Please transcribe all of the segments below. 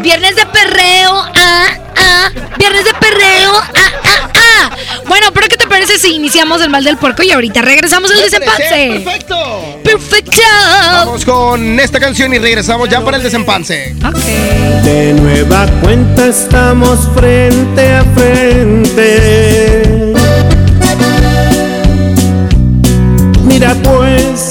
Viernes de perreo, ah, ah. Viernes de perreo, ah, ah, ah. Bueno, pero ¿qué te parece si iniciamos el mal del puerco y ahorita regresamos al desempance? Perfecto. Perfecto. Vamos con esta canción y regresamos ya para el desempance. Ok. De nueva cuenta estamos frente a frente. Mira pues,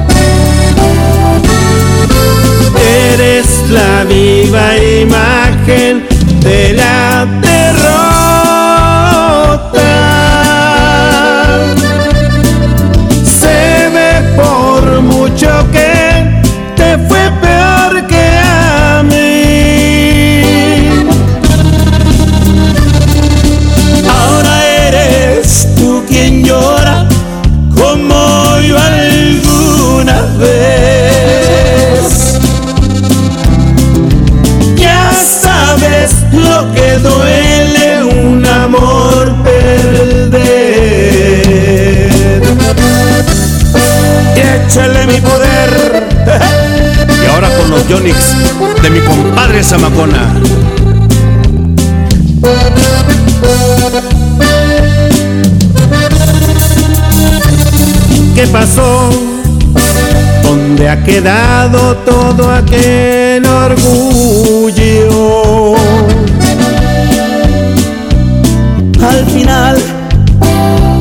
La viva imagen de la échale mi poder. Y ahora con los Yonix de mi compadre Zamacona. ¿Qué pasó? ¿Dónde ha quedado todo aquel orgullo? Al final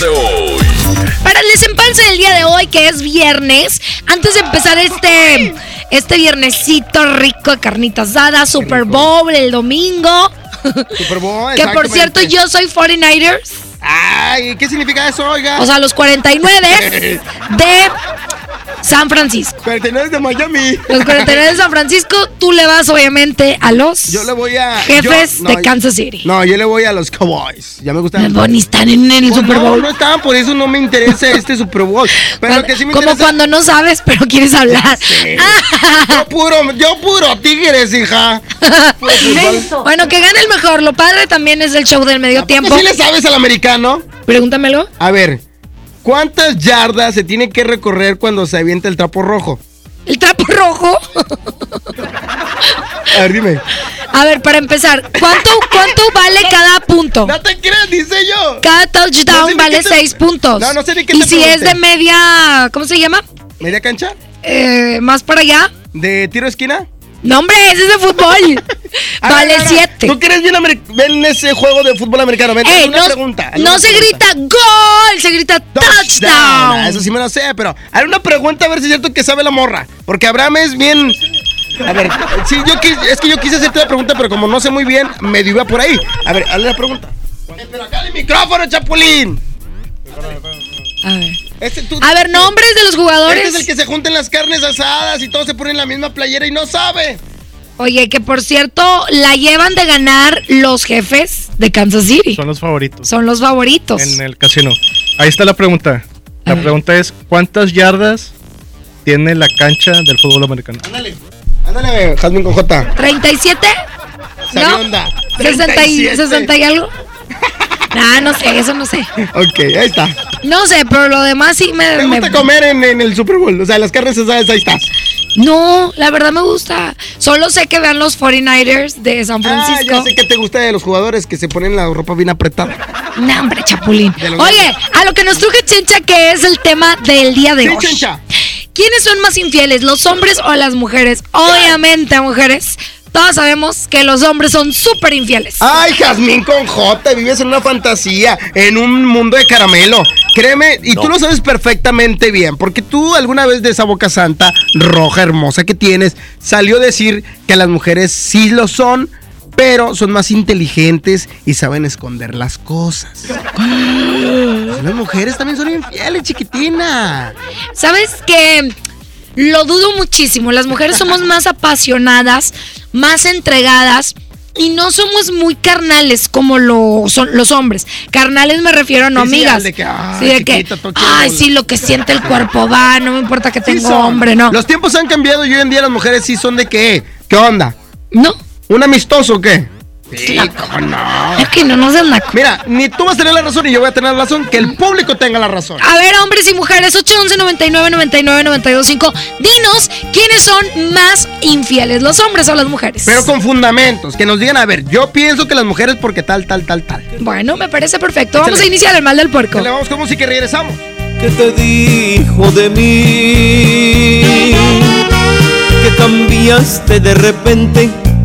de hoy. Para el desempance del día de hoy, que es viernes, antes de empezar este, este viernesito rico de carnita asada, Super Bowl el domingo. Super Bowl, Que por cierto, yo soy 49ers. Ay, ¿qué significa eso, oiga? O sea, los 49 de San Francisco. 49 de Miami. Los 49 de San Francisco, tú le vas obviamente a los Yo le voy a. jefes yo- no, de Kansas City. No, yo le voy a los Cowboys. Ya me gustan. No, ni están en el Pues Super no, Bowl. No, estaban, por eso no me interesa este Super Bowl. Pero lo que sí me Como interesa. cuando no sabes, pero quieres hablar. Yo puro, yo puro tigres, hija. Bueno, que gane el mejor. Lo padre también es el show del medio tiempo. ¿Sí le sabes al americano? Pregúntamelo. A ver, ¿cuántas yardas se tiene que recorrer cuando se avienta el trapo rojo? El trapo rojo. A ver, dime. A ver, para empezar, ¿cuánto, cuánto vale cada punto? No te creas, dice yo. Cada touchdown No sé ni vale te- 6 puntos. No, no sé ni qué Y te si es de media, ¿cómo se llama? ¿Media cancha? Eh, más para allá. ¿De tiro esquina? No, hombre, ese es de fútbol. Vale a ver, 7. ¿Tú quieres bien ven ese juego de fútbol americano? Ven, Ey, una no, pregunta. no una se pregunta. grita gol, se grita touchdown. Eso sí me lo sé, pero haré una pregunta a ver si es cierto que sabe la morra. Porque Abraham es bien. A ver, sí, yo quis- es que yo quise hacerte la pregunta, pero como no sé muy bien, medio iba por ahí. A ver, hazle la pregunta. Pero acá el micrófono, Chapulín. A ver. Este, tú- A ver, nombres de los jugadores. Este es el que se juntan las carnes asadas y todos se ponen la misma playera y no sabe. Oye, que por cierto, la llevan de ganar los jefes de Kansas City. Son los favoritos Son los favoritos. en el casino. Ahí está la pregunta. La A ver. pregunta es, ¿cuántas yardas tiene la cancha del fútbol americano? Ándale, ándale, Jasmine con J. ¿37? Sabe ¿No? onda. 60 y, 37. 60 y algo. Nah, no sé, eso no sé. Ok, ahí está. No sé, pero lo demás sí me. ¿Te me- gusta comer en, en el Super Bowl? O sea, las carnes asadas, ahí estás. No, la verdad me gusta. Solo sé que vean los 49ers de San Ah, Francisco. ya sé que te gusta de los jugadores que se ponen la ropa bien apretada. No, hombre, chapulín. Oye, a lo que nos truje Chencha, que es el tema del día de Sí, hoy. Chencha. ¿Quiénes son más infieles, los hombres o las mujeres? Obviamente, mujeres. Todos sabemos que los hombres son súper infieles. Ay, Jazmín con J, vives en una fantasía, en un mundo de caramelo. Créeme, y tú lo sabes perfectamente bien, porque tú alguna vez de esa boca santa, roja, hermosa que tienes, salió a decir que las mujeres sí lo son, pero son más inteligentes y saben esconder las cosas. Las mujeres también son infieles, chiquitina. ¿Sabes que Lo dudo muchísimo. Las mujeres somos más apasionadas, más entregadas. Y no somos muy carnales como lo son los hombres. Carnales me refiero a no Sí, sí, amigas. al de que, ay, Sí, de que, ay, bola". sí, lo que siente el cuerpo va, no me importa que Sí tengo hombre, no. Los tiempos han cambiado y hoy en día las mujeres sí son de qué. ¿Qué onda? No, ¿Un amistoso o qué? Sí, cómo no. es que no nos dan naco. Mira, ni tú vas a tener la razón ni yo voy a tener la razón, que el público tenga la razón. A ver, hombres y mujeres, 811 99 99 92 5. Dinos quiénes son más infieles, los hombres o las mujeres. Pero con fundamentos, que nos digan, a ver, yo pienso que las mujeres porque tal, tal, tal, tal. Bueno, me parece perfecto. Vamos Échale. a iniciar el mal del puerco. Le vamos con música y regresamos. ¿Qué te dijo de mí? Que cambiaste de repente.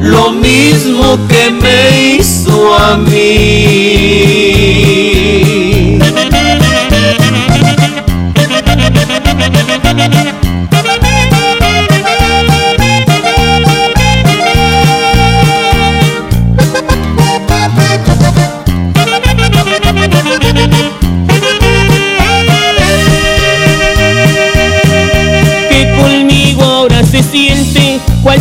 lo mismo que me hizo a mí.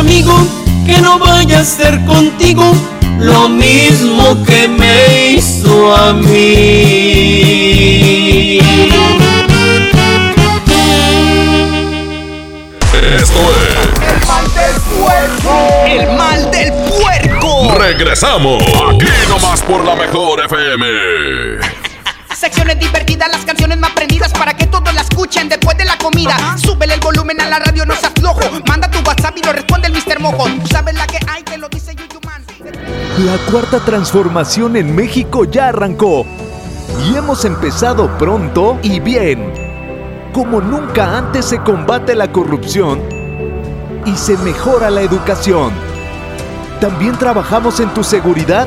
Amigo, que no vaya a ser contigo lo mismo que me hizo a mí. Esto es El mal del puerco. El mal del puerco. Regresamos. Aquí nomás por la mejor FM. Secciones divertidas, las canciones más prendidas para que todos la escuchen después de la comida. Súbele el volumen a la radio, no seas flojo. Manda tu WhatsApp y lo responde el Mr. Mojo. Tú sabes la que hay, que lo dice Yuyu Man. La cuarta transformación en México ya arrancó. Y hemos empezado pronto y bien. Como nunca antes se combate la corrupción y se mejora la educación. También trabajamos en tu seguridad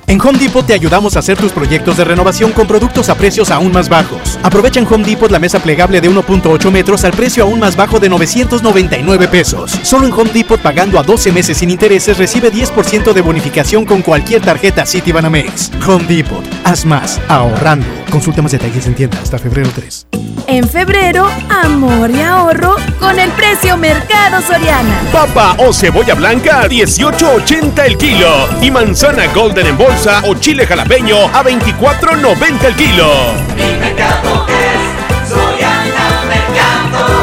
En Home Depot te ayudamos a hacer tus proyectos de renovación con productos a precios aún más bajos. Aprovecha en Home Depot la mesa plegable de 1.8 metros al precio aún más bajo de 999 pesos. Solo en Home Depot pagando a 12 meses sin intereses recibe 10% de bonificación con cualquier tarjeta Citibanamex. Home Depot, haz más ahorrando. Consulta más detalles en tienda hasta febrero 3. En febrero, amor y ahorro con el precio Mercado Soriana. Papa o cebolla blanca a 18.80 el kilo. Y manzana golden en bolsa o chile jalapeño a 24.90 el kilo.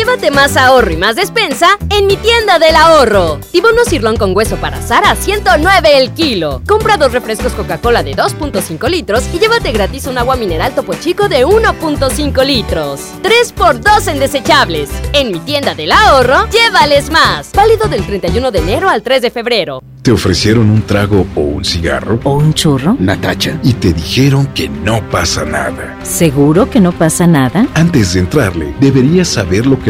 Llévate más ahorro y más despensa en mi tienda del ahorro. Tibono sirlón con hueso para asar a 109 el kilo. Compra dos refrescos Coca-Cola de 2.5 litros y llévate gratis un agua mineral Topo Chico de 1.5 litros. 3x2 en desechables. En mi tienda del ahorro, llévales más. Válido del 31 de enero al 3 de febrero. ¿Te ofrecieron un trago o un cigarro? ¿O un churro? Natacha. Y te dijeron que no pasa nada. ¿Seguro que no pasa nada? Antes de entrarle, deberías saber lo que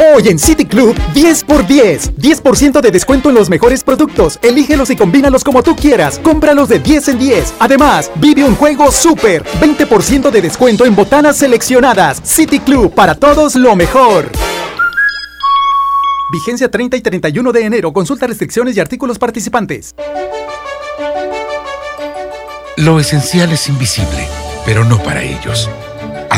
Hoy en City Club, 10 por 10. 10% de descuento en los mejores productos. Elígelos y combínalos como tú quieras. Cómpralos de 10 en 10. Además, vive un juego súper. 20% de descuento en botanas seleccionadas. City Club, para todos lo mejor. Vigencia 30 y 31 de enero. Consulta restricciones y artículos participantes. Lo esencial es invisible, pero no para ellos.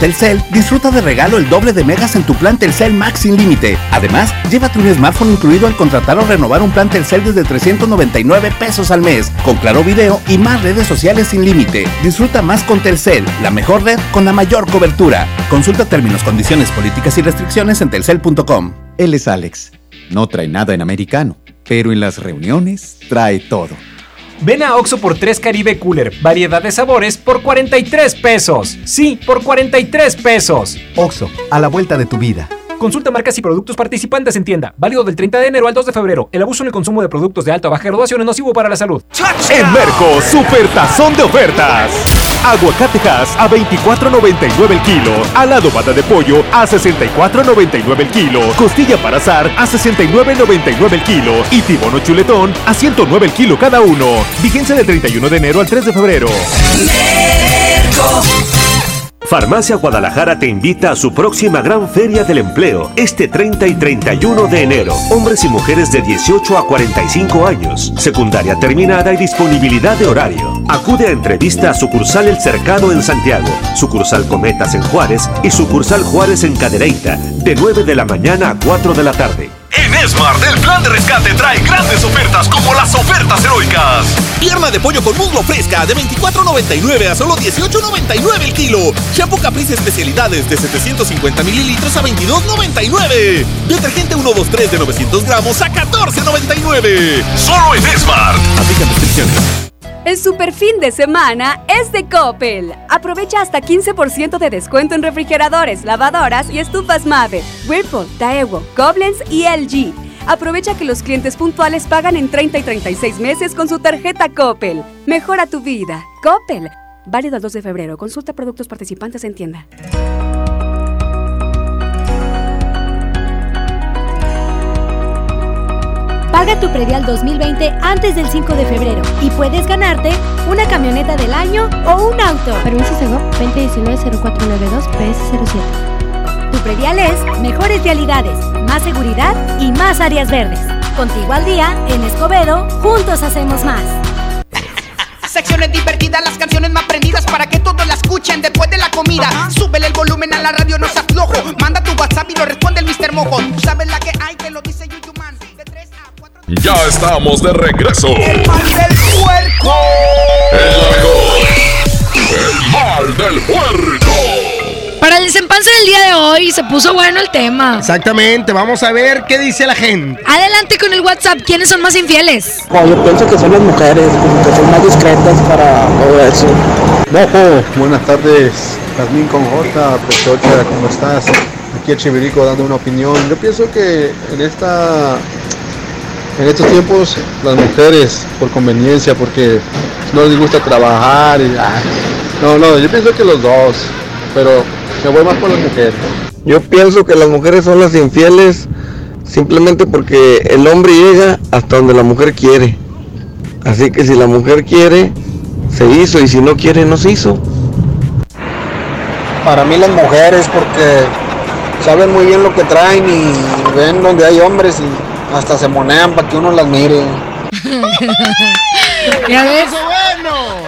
Telcel, disfruta de regalo el doble de megas en tu plan Telcel Max sin límite. Además, llévate un smartphone incluido al contratar o renovar un plan Telcel desde 399 pesos al mes, con claro video y más redes sociales sin límite. Disfruta más con Telcel, la mejor red con la mayor cobertura. Consulta términos, condiciones, políticas y restricciones en telcel.com. Él es Alex. No trae nada en americano, pero en las reuniones trae todo. Ven a Oxo por 3 Caribe Cooler, variedad de sabores por 43 pesos. Sí, por 43 pesos. Oxo, a la vuelta de tu vida. Consulta marcas y productos participantes en tienda. Válido del 30 de enero al 2 de febrero. El abuso en el consumo de productos de alta o baja graduación es nocivo para la salud. En Merco, super tazón de ofertas. Aguacatejas a 24.99 el kilo. Alado bata de pollo a 64.99 el kilo. Costilla para azar a 69.99 el kilo. Y tibono chuletón a 109 el kilo cada uno. Vigencia del 31 de enero al 3 de febrero. Farmacia Guadalajara te invita a su próxima gran feria del empleo, este 30 y 31 de enero. Hombres y mujeres de 18 a 45 años, secundaria terminada y disponibilidad de horario. Acude a entrevista a sucursal El Cercado en Santiago, sucursal Cometas en Juárez y sucursal Juárez en Cadereyta, de 9 de la mañana a 4 de la tarde. En Smart, el plan de rescate trae grandes ofertas como las ofertas heroicas. Pierna de pollo con muslo fresca de 24.99 a solo 18.99 el kilo. Shampoo Caprice especialidades de 750 mililitros a 22.99. Detergente 123 de 900 gramos a 14.99. Solo en Smart. Aplican restricciones. El super fin de semana es de Coppel. Aprovecha hasta 15% de descuento en refrigeradores, lavadoras y estufas Mave, Whirlpool, Daewoo, Koblenz y LG. Aprovecha que los clientes puntuales pagan en 30 y 36 meses con su tarjeta Coppel. Mejora tu vida. Coppel. Válido al 2 de febrero. Consulta productos participantes en tienda. Paga tu predial 2020 antes del 5 de febrero y puedes ganarte una camioneta del año o un auto. Permiso Segov 2019-0492 PS07. Tu predial es mejores realidades, más seguridad y más áreas verdes. Contigo al día, en Escobedo, juntos hacemos más. Secciones divertidas, las canciones más prendidas para que todos la escuchen después de la comida. Súbele el volumen a la radio, no seas flojo. Manda tu WhatsApp y lo responde el Mr. Mojo. Tú sabes la que hay, te lo dice Yuyuman. Ya estamos de regreso. El mal del puerco. El mal del puerco. Para el desempance del día de hoy se puso bueno el tema. Exactamente, vamos a ver qué dice la gente. Adelante con el WhatsApp. ¿Quiénes son más infieles? No, yo pienso que son las mujeres, como que son más discretas para todo eso. Mojo, buenas tardes. Jazmín con J, Pechocha, ¿cómo estás? Aquí el Chivirico dando una opinión. Yo pienso que en esta en estos tiempos las mujeres por conveniencia, porque no les gusta trabajar y ah, no, no, yo pienso que los dos, pero me voy más por las mujeres. Yo pienso que las mujeres son las infieles simplemente porque el hombre llega hasta donde la mujer quiere. Así que si la mujer quiere, se hizo y si no quiere, no se hizo. Para mí las mujeres porque saben muy bien lo que traen y ven donde hay hombres y hasta se monean para que uno las mire. ¿Ya ves?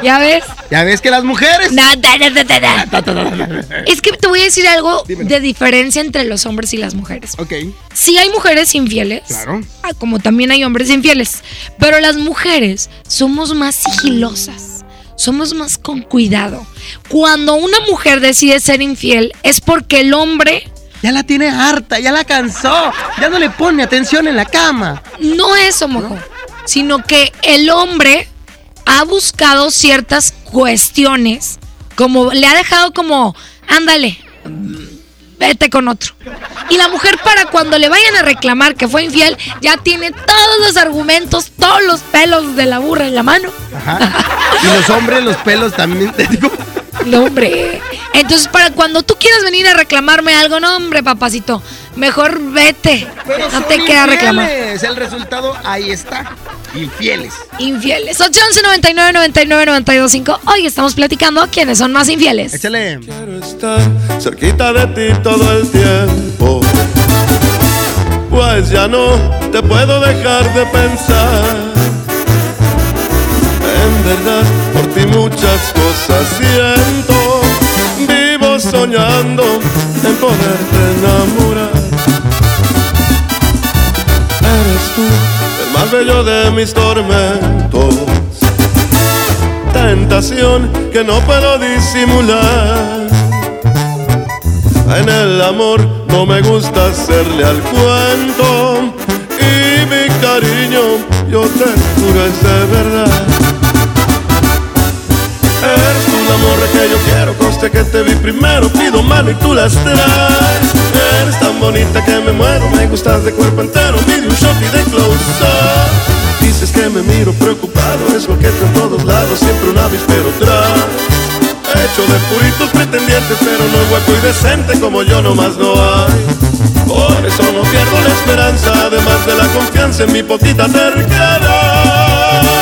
¿Ya ves? ¿Ya ves que las mujeres? Nada, nada, nada. Es que te voy a decir algo de diferencia entre los hombres y las mujeres. Ok. Sí hay mujeres infieles. Claro. ah, Como también hay hombres infieles. Pero las mujeres somos más sigilosas. Somos más con cuidado. Cuando una mujer decide ser infiel es porque el hombre Ya la tiene harta, ya la cansó. Ya no le pone atención en la cama. no eso, mojo, sino que el hombre ha buscado ciertas cuestiones, como le ha dejado como, ándale, vete con otro. Y la mujer para cuando le vayan a reclamar que fue infiel, ya tiene todos los argumentos, todos los pelos de la burra en la mano. Y los hombres, los pelos también. No, hombre. Entonces, para cuando tú quieras venir a reclamarme algo, no, hombre, papacito, mejor vete. Pero no son te queda reclamar. El resultado ahí está. Infieles. Infieles. 811 99 99 925. Hoy estamos platicando quiénes son más infieles. Échale. estar cerquita de ti todo el tiempo. Pues ya no te puedo dejar de pensar. Por ti muchas cosas siento. Vivo soñando en poderte enamorar. Eres tú el más bello de mis tormentos. Tentación que no puedo disimular. En el amor no me gusta hacerle al cuento y mi cariño yo te juro es de verdad. Quiero, conste que te vi primero, pido mano y tú las traes. Eres tan bonita que me muero, me gustas de cuerpo entero, pide un shot y de close up. Dices que me miro preocupado, es lo que en todos lados, siempre un avispero tras. Hecho de puritos pretendientes, pero no hueco y decente como yo nomás no hay. Por eso no pierdo la esperanza, además de la confianza en mi poquita terquedad.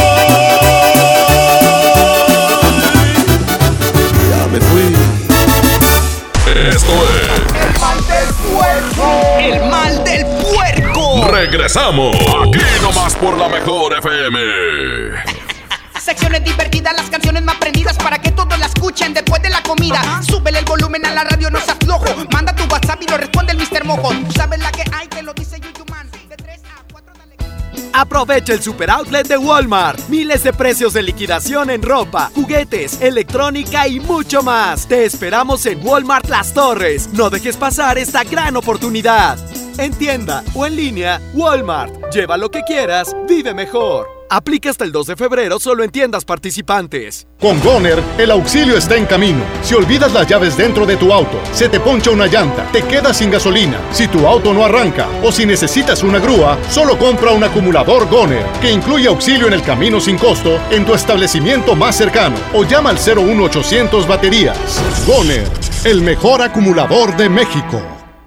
Regresamos. Aquí nomás por la mejor FM. Secciones divertidas, las canciones más prendidas para que todos la escuchen después de la comida. Súbele el volumen a la radio, no seas flojo. Manda tu WhatsApp y lo responde el Mr. Mojo. Tú sabes la que hay, te lo dice Yuyuman. De 3 a 4 Aprovecha el super outlet de Walmart. Miles de precios de liquidación en ropa, juguetes, electrónica y mucho más. Te esperamos en Walmart Las Torres. No dejes pasar esta gran oportunidad. En tienda o en línea, Walmart. Lleva lo que quieras, vive mejor. Aplica hasta el 2 de febrero solo en tiendas participantes. Con Goner, el auxilio está en camino. Si olvidas las llaves dentro de tu auto, se te poncha una llanta, te quedas sin gasolina, si tu auto no arranca o si necesitas una grúa, solo compra un acumulador Goner, que incluye auxilio en el camino sin costo en tu establecimiento más cercano o llama al 01800 baterías. Goner, el mejor acumulador de México.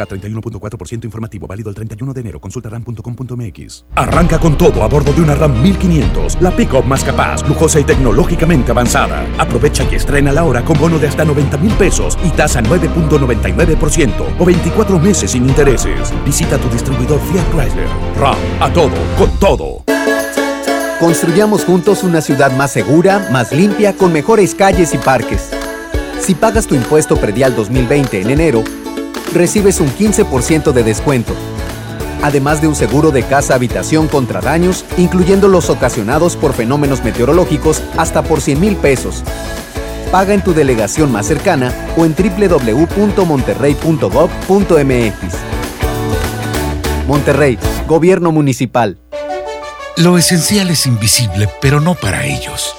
K31.4% informativo válido el 31 de enero. Consulta ram.com.mx. Arranca con todo a bordo de una RAM 1500, la pick-up más capaz, lujosa y tecnológicamente avanzada. Aprovecha y estrena la hora con bono de hasta 90 mil pesos y tasa 9.99% o 24 meses sin intereses. Visita tu distribuidor Fiat Chrysler. RAM, a todo, con todo. Construyamos juntos una ciudad más segura, más limpia, con mejores calles y parques. Si pagas tu impuesto predial 2020 en enero, recibes un 15% de descuento, además de un seguro de casa-habitación contra daños, incluyendo los ocasionados por fenómenos meteorológicos, hasta por 100 mil pesos. Paga en tu delegación más cercana o en www.monterrey.gov.mx. Monterrey, Gobierno Municipal. Lo esencial es invisible, pero no para ellos.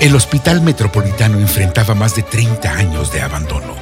El Hospital Metropolitano enfrentaba más de 30 años de abandono.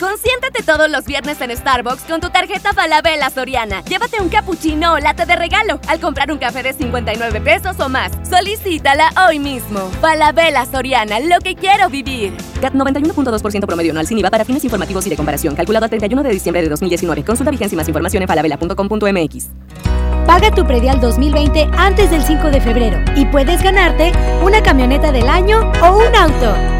Consiéntate todos los viernes en Starbucks con tu tarjeta Falabella Soriana. Llévate un cappuccino o latte de regalo al comprar un café de 59 pesos o más. Solicítala hoy mismo. Falabella Soriana, lo que quiero vivir. CAT 91.2% promedio anual sin IVA para fines informativos y de comparación. Calculado a 31 de diciembre de 2019. Consulta vigencia y más información en falabella.com.mx. Paga tu predial 2020 antes del 5 de febrero y puedes ganarte una camioneta del año o un auto.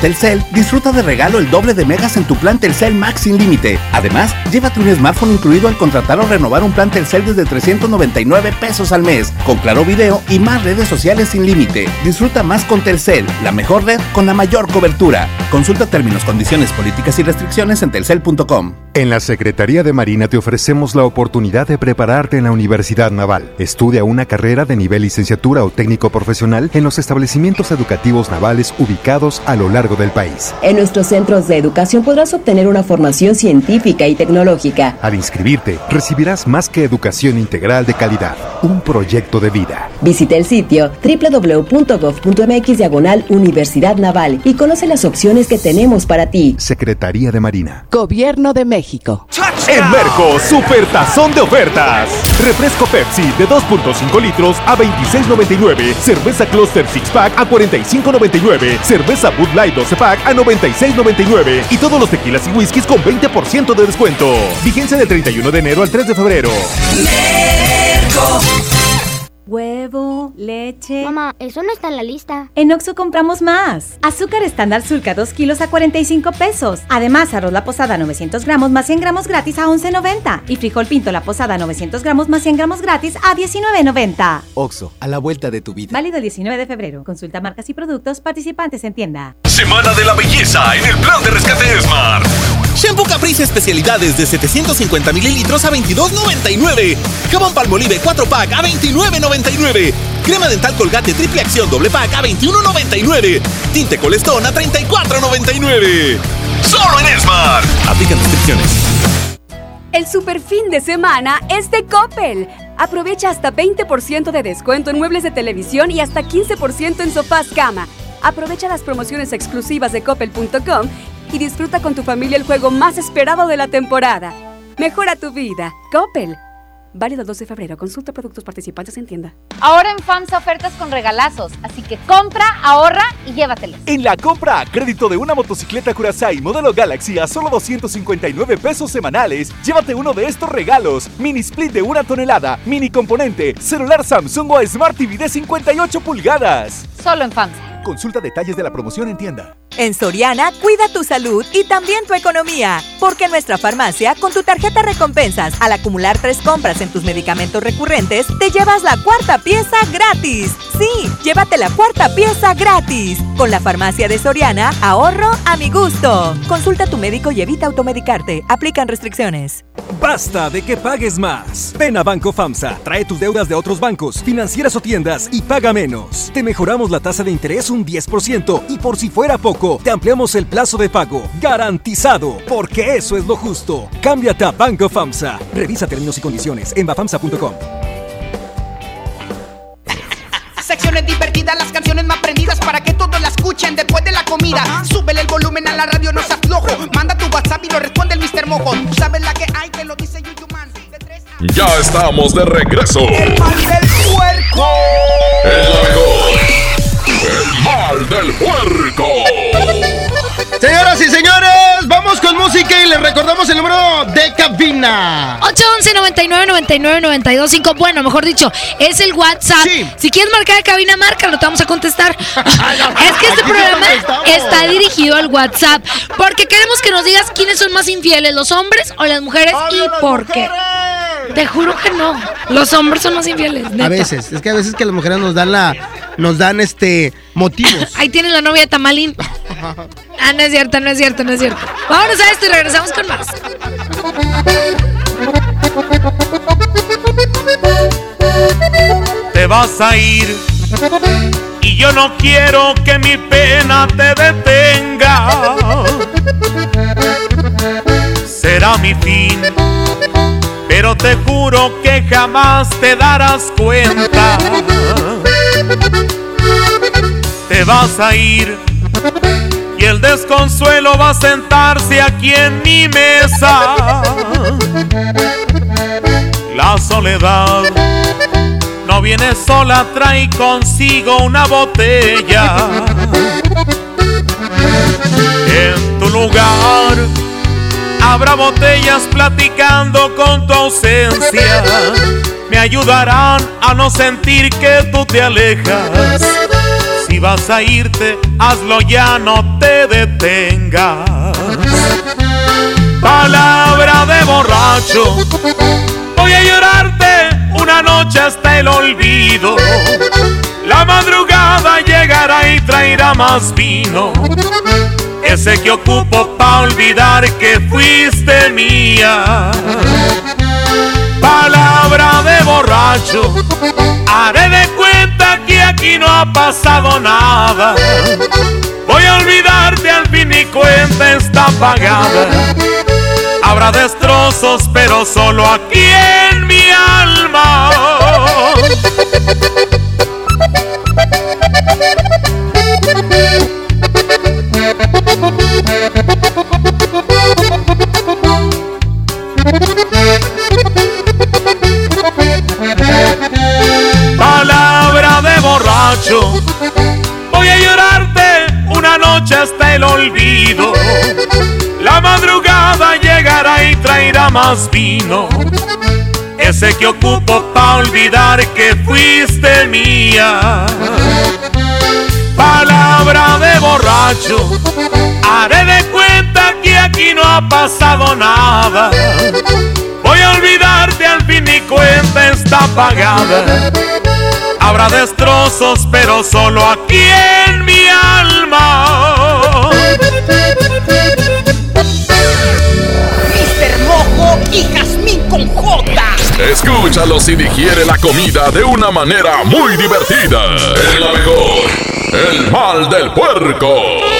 Telcel, disfruta de regalo el doble de megas en tu plan Telcel Max sin límite. Además, llévate un smartphone incluido al contratar o renovar un plan Telcel desde 399 pesos al mes, con claro video y más redes sociales sin límite. Disfruta más con Telcel, la mejor red con la mayor cobertura. Consulta términos, condiciones, políticas y restricciones en telcel.com. En la Secretaría de Marina te ofrecemos la oportunidad de prepararte en la Universidad Naval. Estudia una carrera de nivel licenciatura o técnico profesional en los establecimientos educativos navales ubicados a lo largo del país. En nuestros centros de educación podrás obtener una formación científica y tecnológica. Al inscribirte, recibirás más que educación integral de calidad, un proyecto de vida. Visita el sitio www.gov.mx diagonal Universidad Naval y conoce las opciones que tenemos para ti. Secretaría de Marina. Gobierno de México. En Merco, super tazón de ofertas. Refresco Pepsi de 2.5 litros a 26.99. Cerveza Cluster Six Pack a 45.99. Cerveza Bud Light 12 Pack a 96.99. Y todos los tequilas y whiskies con 20% de descuento. Vigencia del 31 de enero al 3 de febrero. Huevo, leche. Mamá, eso no está en la lista. En Oxo compramos más. Azúcar estándar Sulca 2 kilos a 45 pesos. Además, arroz la posada 900 gramos más 100 gramos gratis a 11.90. Y frijol pinto la posada 900 gramos más 100 gramos gratis a 19.90. Oxo, a la vuelta de tu vida. Válido el 19 de febrero. Consulta marcas y productos participantes en tienda. Semana de la belleza en el plan de rescate Smart. Shampoo Caprice especialidades de 750 mililitros a 22.99. Jabón Palmolive 4 pack a 29.99. Crema dental Colgate triple acción doble pack a 21.99. Tinte Colestón a 34.99. Solo en Smart. Aplican restricciones. El super fin de semana es de Coppel. Aprovecha hasta 20% de descuento en muebles de televisión y hasta 15% en sofás cama. Aprovecha las promociones exclusivas de coppel.com y disfruta con tu familia el juego más esperado de la temporada. Mejora tu vida. Coppel. Válido el 2 de febrero. Consulta productos participantes en tienda. Ahora en FAMSA ofertas con regalazos, así que compra, ahorra y llévatelos. En la compra, crédito de una motocicleta Curaçao modelo Galaxy a solo 259 pesos semanales, llévate uno de estos regalos: mini split de una tonelada, mini componente, celular Samsung o Smart TV de 58 pulgadas. Solo en FAMSA. Consulta detalles de la promoción en tienda. En Soriana, cuida tu salud y también tu economía. Porque en nuestra farmacia, con tu tarjeta recompensas, al acumular tres compras en tus medicamentos recurrentes, te llevas la cuarta pieza gratis. Sí, llévate la cuarta pieza gratis. Con la farmacia de Soriana, ahorro a mi gusto. Consulta a tu médico y evita automedicarte. Aplican restricciones. Basta de que pagues más. Ven a Banco FAMSA, trae tus deudas de otros bancos, financieras o tiendas y paga menos. Te mejoramos la tasa de interés un 10% y por si fuera poco, te ampliamos el plazo de pago. Garantizado, porque eso es lo justo. Cámbiate a Banco FAMSA. Revisa términos y condiciones en bafamsa.com. Secciones divertidas, las canciones más prendidas para que todos la escuchen después de la comida. Súbele el volumen a la radio, no se aflojo. Manda tu WhatsApp y lo responde el Mr. Mojo. Tú sabes la que hay, te lo dice Yuyuman. Ya estamos de regreso. El mal del puerco. El mejor. El mal del puerco. Señoras y señores, vamos con música y les recordamos el número de cabina. 811 99 99 925. Bueno, mejor dicho, es el WhatsApp. Si quieres marcar de cabina, márcalo, te vamos a contestar. es que este programa está dirigido al WhatsApp porque queremos que nos digas quiénes son más infieles, los hombres o las mujeres y por qué. Te juro que no. Los hombres son más infieles. neta. A veces, es que a veces que las mujeres nos dan la, nos dan este motivos. Ahí tienes la novia de Tamalín. Ah, no es cierto, no es cierto, no es cierto. Vámonos a esto y regresamos con más. Te vas a ir y yo no quiero que mi pena te detenga. Será mi fin, pero te juro que jamás te darás cuenta. Te vas a ir y el desconsuelo va a sentarse aquí en mi mesa. La soledad no viene sola, trae consigo una botella. En tu lugar habrá botellas platicando con tu ausencia. Me ayudarán a no sentir que tú te alejas. Si vas a irte, hazlo ya, no te detengas. Palabra de borracho, voy a llorarte una noche hasta el olvido. La madrugada llegará y traerá más vino. Ese que ocupo pa' olvidar que fuiste mía. Palabra de borracho, haré de cuenta que aquí no ha pasado nada. Voy a olvidarte al fin y cuenta está pagada. Habrá destrozos, pero solo aquí en mi alma. Voy a llorarte una noche hasta el olvido. La madrugada llegará y traerá más vino. Ese que ocupo pa' olvidar que fuiste mía. Palabra de borracho, haré de cuenta que aquí no ha pasado nada. Voy a olvidarte al fin y cuenta está pagada. Habrá destrozos, pero solo aquí en mi alma. Mr. Mojo y Jazmín con J. Escúchalo si digiere la comida de una manera muy divertida. Es la mejor. El mal del puerco.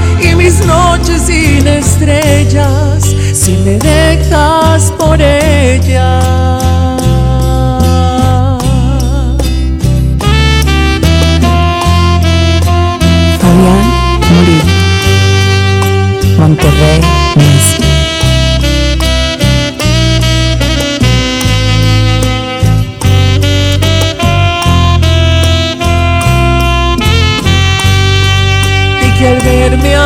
mis noches sin estrellas si me dejas por ella. Fabián Murillo. Monterrey,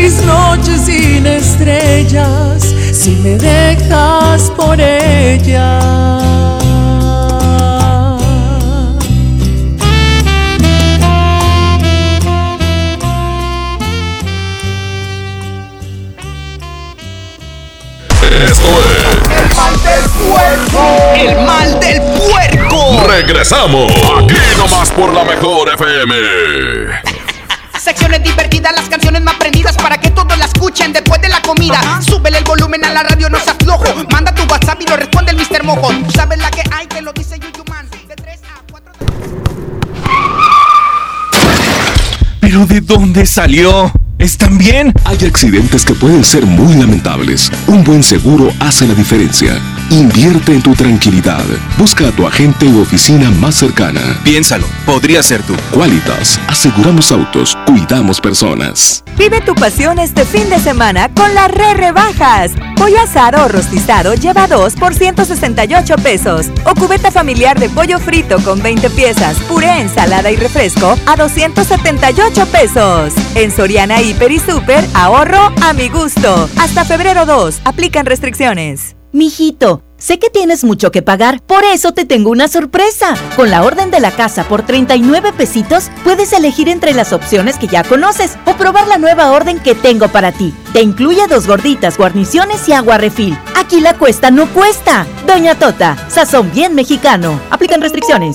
mis noches sin estrellas si me dejas por ella. Esto es. El mal del puerco. El mal del puerco. Regresamos. Aquí nomás por la mejor FM. Secciones divertidas, las canciones más prendidas para que todos la escuchen después de la comida. Súbele el volumen a la radio, no se aflojo. Manda tu WhatsApp y lo responde el Mr. Mojo. Tú sabes la que hay, te lo dice Yuyu Man. De 3 a 4 ¿Pero de dónde salió? ¿Están bien? Hay accidentes que pueden ser muy lamentables. Un buen seguro hace la diferencia. Invierte en tu tranquilidad. Busca a tu agente u oficina más cercana. Piénsalo, podría ser tú. Qualitas, aseguramos autos, cuidamos personas. Vive tu pasión este fin de semana con las re rebajas. Pollo asado o rostizado lleva 2 por 168 pesos. O cubeta familiar de pollo frito con 20 piezas, puré, ensalada y refresco a 278 pesos. En Soriana Hiper y Super, ahorro a mi gusto. Hasta febrero 2, aplican restricciones. Mijito, sé que tienes mucho que pagar, por eso te tengo una sorpresa. Con la orden de la casa por 39 pesitos, puedes elegir entre las opciones que ya conoces o probar la nueva orden que tengo para ti. Te incluye dos gorditas, guarniciones y agua refil. Aquí la cuesta no cuesta. Doña Tota, sazón bien mexicano. Aplican restricciones.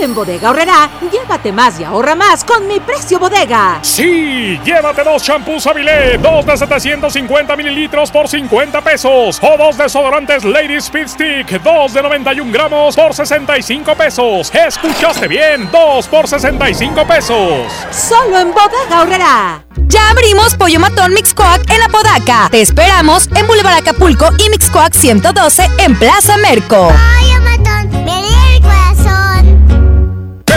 En Bodega Horrera, llévate más y ahorra más con mi precio bodega. Sí, llévate dos shampoos Avilé, dos de 750 mililitros por 50 pesos. O dos desodorantes Lady Speed Stick, dos de 91 gramos por 65 pesos. ¿Escuchaste bien? Dos por 65 pesos. Solo en Bodega Horrera. Ya abrimos Pollo Matón Mixcoac en Apodaca. Te esperamos en Boulevard Acapulco y Mixcoac 112 en Plaza Merco. Pollo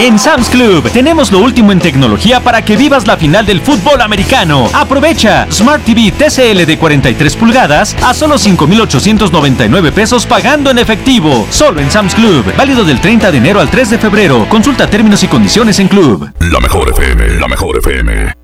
En Sam's Club tenemos lo último en tecnología para que vivas la final del fútbol americano. Aprovecha Smart TV TCL de 43 pulgadas a solo 5,899 pesos pagando en efectivo. Solo en Sam's Club. Válido del 30 de enero al 3 de febrero. Consulta términos y condiciones en Club. La mejor FM, la mejor FM.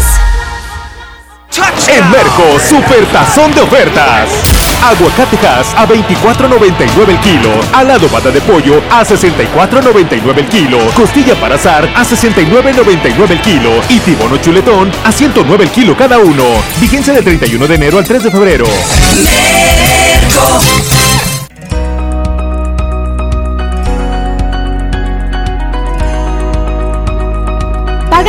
En Merco, super tazón de ofertas. Aguacatejas a 24.99 el kilo. Alado pata de pollo a 64.99 el kilo. Costilla para azar a 69.99 el kilo. Y tibono chuletón a 109 el kilo cada uno. Vigencia del 31 de enero al 3 de febrero.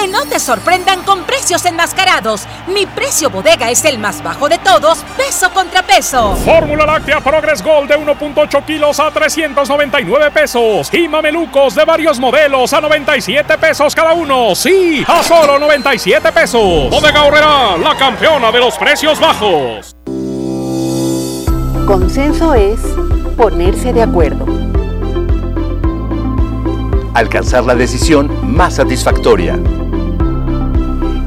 Que no te sorprendan con precios enmascarados. Mi precio bodega es el más bajo de todos, peso contra peso. Fórmula láctea Progress Gold de 1.8 kilos a 399 pesos. Y mamelucos de varios modelos a 97 pesos cada uno. Sí, a solo 97 pesos. Bodega Horrera, la campeona de los precios bajos. Consenso es ponerse de acuerdo. Alcanzar la decisión más satisfactoria.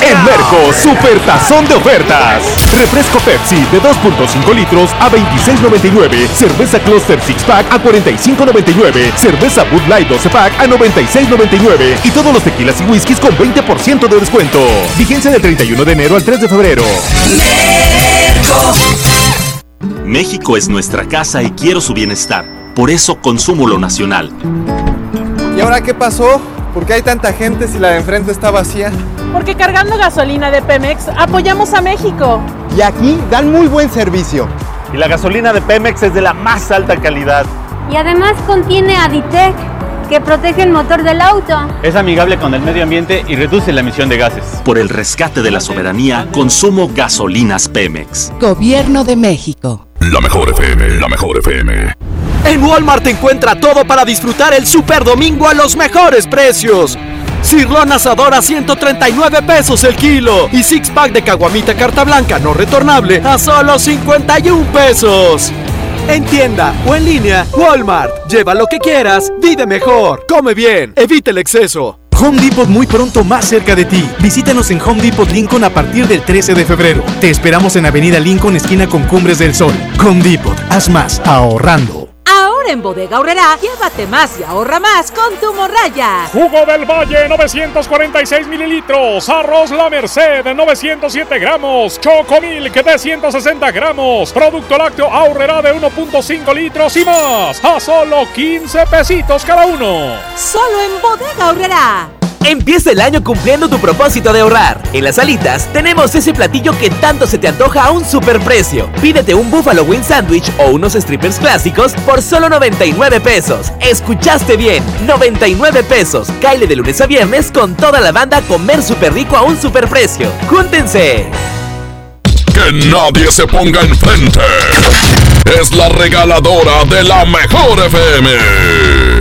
En Merco, super tazón de ofertas. Refresco Pepsi de 2.5 litros a 26.99. Cerveza Cluster Six Pack a 45.99. Cerveza Bud Light 12 Pack a 96.99. Y todos los tequilas y whiskies con 20% de descuento. Vigencia del 31 de enero al 3 de febrero. México es nuestra casa y quiero su bienestar. Por eso consumo lo nacional. ¿Y ahora qué pasó? ¿Por qué hay tanta gente si la de enfrente está vacía? Porque cargando gasolina de Pemex apoyamos a México. Y aquí dan muy buen servicio. Y la gasolina de Pemex es de la más alta calidad. Y además contiene Aditec, que protege el motor del auto. Es amigable con el medio ambiente y reduce la emisión de gases. Por el rescate de la soberanía, consumo gasolinas Pemex. Gobierno de México. La mejor FM, la mejor FM. En Walmart encuentra todo para disfrutar el Super Domingo a los mejores precios. Cirlón asador a 139 pesos el kilo y six pack de caguamita carta blanca no retornable a solo 51 pesos. En tienda o en línea, Walmart. Lleva lo que quieras, vive mejor, come bien, evita el exceso. Home Depot muy pronto más cerca de ti. Visítanos en Home Depot Lincoln a partir del 13 de febrero. Te esperamos en Avenida Lincoln, esquina con Cumbres del Sol. Home Depot, haz más ahorrando. Ahora en Bodega Horrera, llévate más y ahorra más con tu morraya. Jugo del Valle 946 mililitros, arroz La Merced 907 gramos, Chocomilk de 160 gramos, producto lácteo Ahorrera de 1.5 litros y más, a solo 15 pesitos cada uno. Solo en Bodega Horrera. Empieza el año cumpliendo tu propósito de ahorrar. En las alitas tenemos ese platillo que tanto se te antoja a un superprecio. Pídete un Buffalo Wing Sandwich o unos strippers clásicos por solo 99 pesos. Escuchaste bien, 99 pesos. Caile de lunes a viernes con toda la banda comer súper rico a un superprecio. ¡Júntense! Que nadie se ponga enfrente. Es la regaladora de la mejor FM.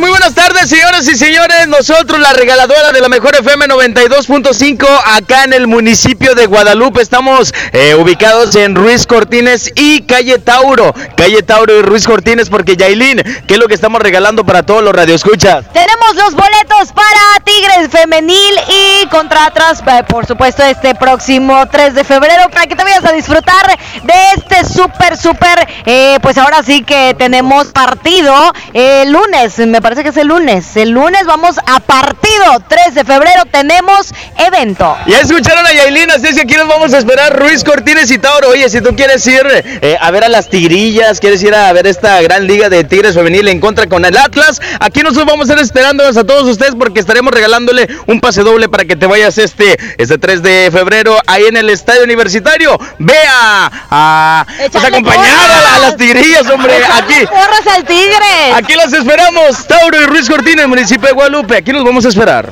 Muy buenas tardes, señoras y señores. Nosotros, la regaladora de la mejor FM 92.5, acá en el municipio de Guadalupe. Estamos eh, ubicados en Ruiz Cortines y Calle Tauro. Calle Tauro y Ruiz Cortines, porque Yailin, ¿qué es lo que estamos regalando para todos los radioescuchas? Tenemos los boletos para Tigres Femenil y contra Atlas, eh, por supuesto, este próximo 3 de febrero, para que te vayas a disfrutar de este súper, súper, eh, pues ahora sí que tenemos partido. El lunes, me parece que es el lunes. El lunes vamos a partido. 3 de febrero tenemos evento. Ya escucharon a Yailin, así es que aquí nos vamos a esperar Ruiz Cortines y Tauro. Oye, si tú quieres ir eh, a ver a las tigrillas, quieres ir a ver esta gran liga de Tigres Femenil en contra con el Atlas, aquí nosotros vamos a estar a todos ustedes porque estaremos regalándole un pase doble para que te vayas este, este 3 de febrero ahí en el estadio universitario. Vea a, pues, acompañar a, las tigrillas, hombre. Aquí. Porras al tigre. Aquí las esperamos, Tauro y Ruiz Cortines, municipio de Guadalupe. Aquí nos vamos a esperar.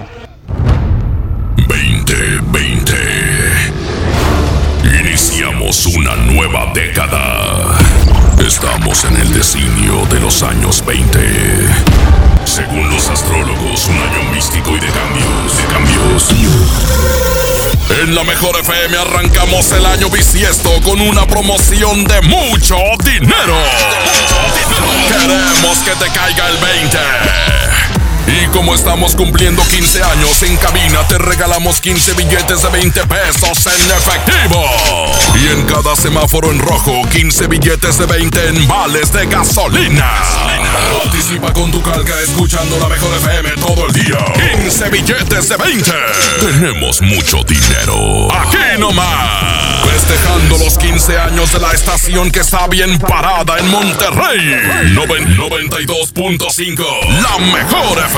2020. Iniciamos una nueva década. Estamos en el designio de los años 20. Según los astrólogos, un año místico y de cambios, de cambios. En la mejor FM arrancamos el año bisiesto con una promoción de mucho dinero. Queremos que te caiga el 20. Y como estamos cumpliendo 15 años en cabina, te regalamos 15 billetes de 20 pesos en efectivo. Y en cada semáforo en rojo, 15 billetes de 20 en vales de gasolina. Participa con tu calca escuchando la mejor FM todo el día. 15 billetes de 20. Tenemos mucho dinero. Aquí nomás. Festejando los 15 años de la estación que está bien parada en Monterrey. Noven- 92.5. La mejor FM.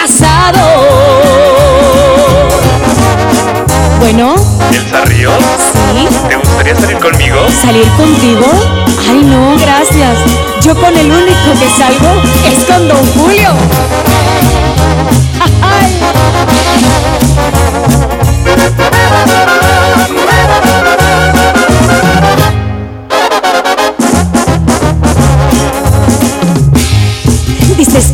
casado. Bueno, ¿Elsa Ríos? Sí. ¿Te gustaría salir conmigo? ¿salir contigo? Ay, no, gracias. Yo con el único que salgo es con Don Julio. Dices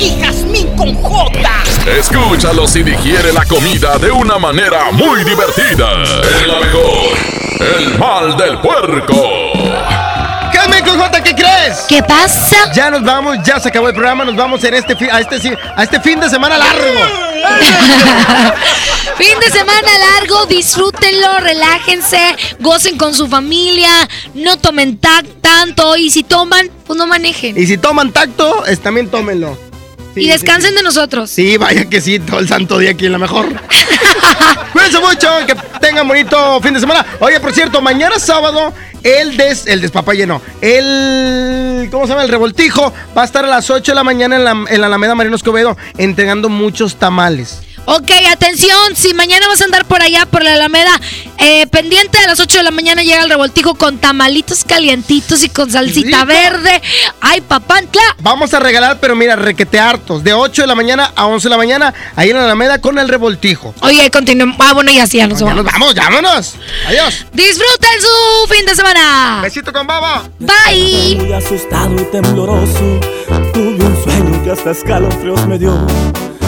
Y Jazmín con J. Escúchalo si digiere la comida de una manera muy divertida. En la mejor. El mal del puerco. J, ¿qué crees? ¿Qué pasa? Ya nos vamos, ya se acabó el programa, nos vamos en este a, este, si- a este fin de semana largo. Fin de semana largo, disfrútenlo, relájense, gocen con su familia, no tomen ta- tanto y si toman, pues no manejen. Y si toman tacto, es, también tómenlo. Sí, y descansen de nosotros. Sí, vaya que sí, todo el santo día aquí en la mejor. Cuídense mucho, que tengan bonito fin de semana. Oye, por cierto, mañana sábado, el des, el despapalle no, el, ¿cómo se llama? El revoltijo va a estar a las 8 de la mañana en la, en la Alameda Mariano Escobedo entregando muchos tamales. Ok, atención, si mañana vas a andar por allá, por la Alameda, eh, pendiente a las 8 de la mañana llega el revoltijo con tamalitos calientitos y con salsita Rico. verde. ¡Ay, papantla! Vamos a regalar, pero mira, requete hartos. De 8 de la mañana a 11 de la mañana, ahí en la Alameda con el revoltijo. Oye, continuemos. Ah, bueno, ya sí, ya nos Ya vamos. nos vamos, vámonos. Adiós. Disfruten su fin de semana. Besito con baba. Bye. Muy asustado y tembloroso, tuve un sueño que hasta escalofríos me dio.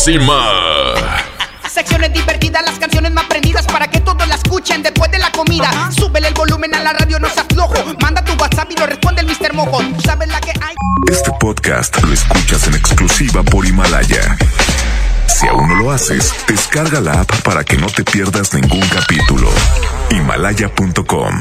Próxima. Secciones divertidas, las canciones más prendidas para que todos la escuchen después de la comida. Súbele el volumen a la radio, no seas flojo. Manda tu WhatsApp y lo responde el Mr. Mojo. Tú sabes la que hay. Este podcast lo escuchas en exclusiva por Himalaya. Si aún no lo haces, descarga la app para que no te pierdas ningún capítulo. Himalaya.com